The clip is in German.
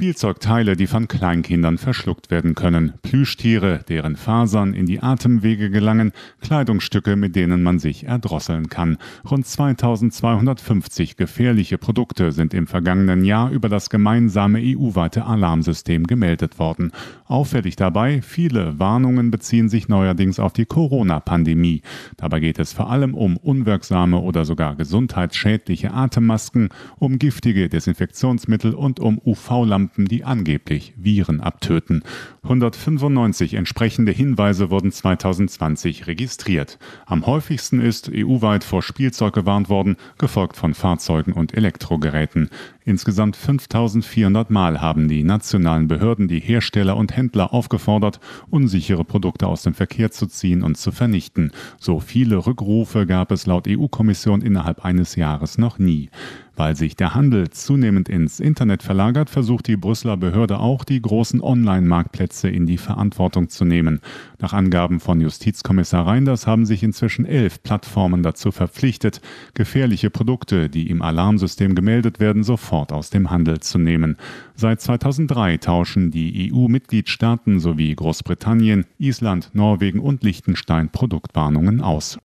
Spielzeugteile, die von Kleinkindern verschluckt werden können, Plüschtiere, deren Fasern in die Atemwege gelangen, Kleidungsstücke, mit denen man sich erdrosseln kann. Rund 2250 gefährliche Produkte sind im vergangenen Jahr über das gemeinsame EU-weite Alarmsystem gemeldet worden. Auffällig dabei, viele Warnungen beziehen sich neuerdings auf die Corona-Pandemie. Dabei geht es vor allem um unwirksame oder sogar gesundheitsschädliche Atemmasken, um giftige Desinfektionsmittel und um UV-Lampen, die angeblich Viren abtöten. 195 entsprechende Hinweise wurden 2020 registriert. Am häufigsten ist EU-weit vor Spielzeug gewarnt worden, gefolgt von Fahrzeugen und Elektrogeräten. Insgesamt 5400 Mal haben die nationalen Behörden die Hersteller und Händler aufgefordert, unsichere Produkte aus dem Verkehr zu ziehen und zu vernichten. So viele Rückrufe gab es laut EU-Kommission innerhalb eines Jahres noch nie. Weil sich der Handel zunehmend ins Internet verlagert, versucht die Brüsseler Behörde auch, die großen Online-Marktplätze in die Verantwortung zu nehmen. Nach Angaben von Justizkommissar Reinders haben sich inzwischen elf Plattformen dazu verpflichtet, gefährliche Produkte, die im Alarmsystem gemeldet werden, sofort aus dem Handel zu nehmen. Seit 2003 tauschen die EU-Mitgliedstaaten sowie Großbritannien, Island, Norwegen und Liechtenstein Produktwarnungen aus.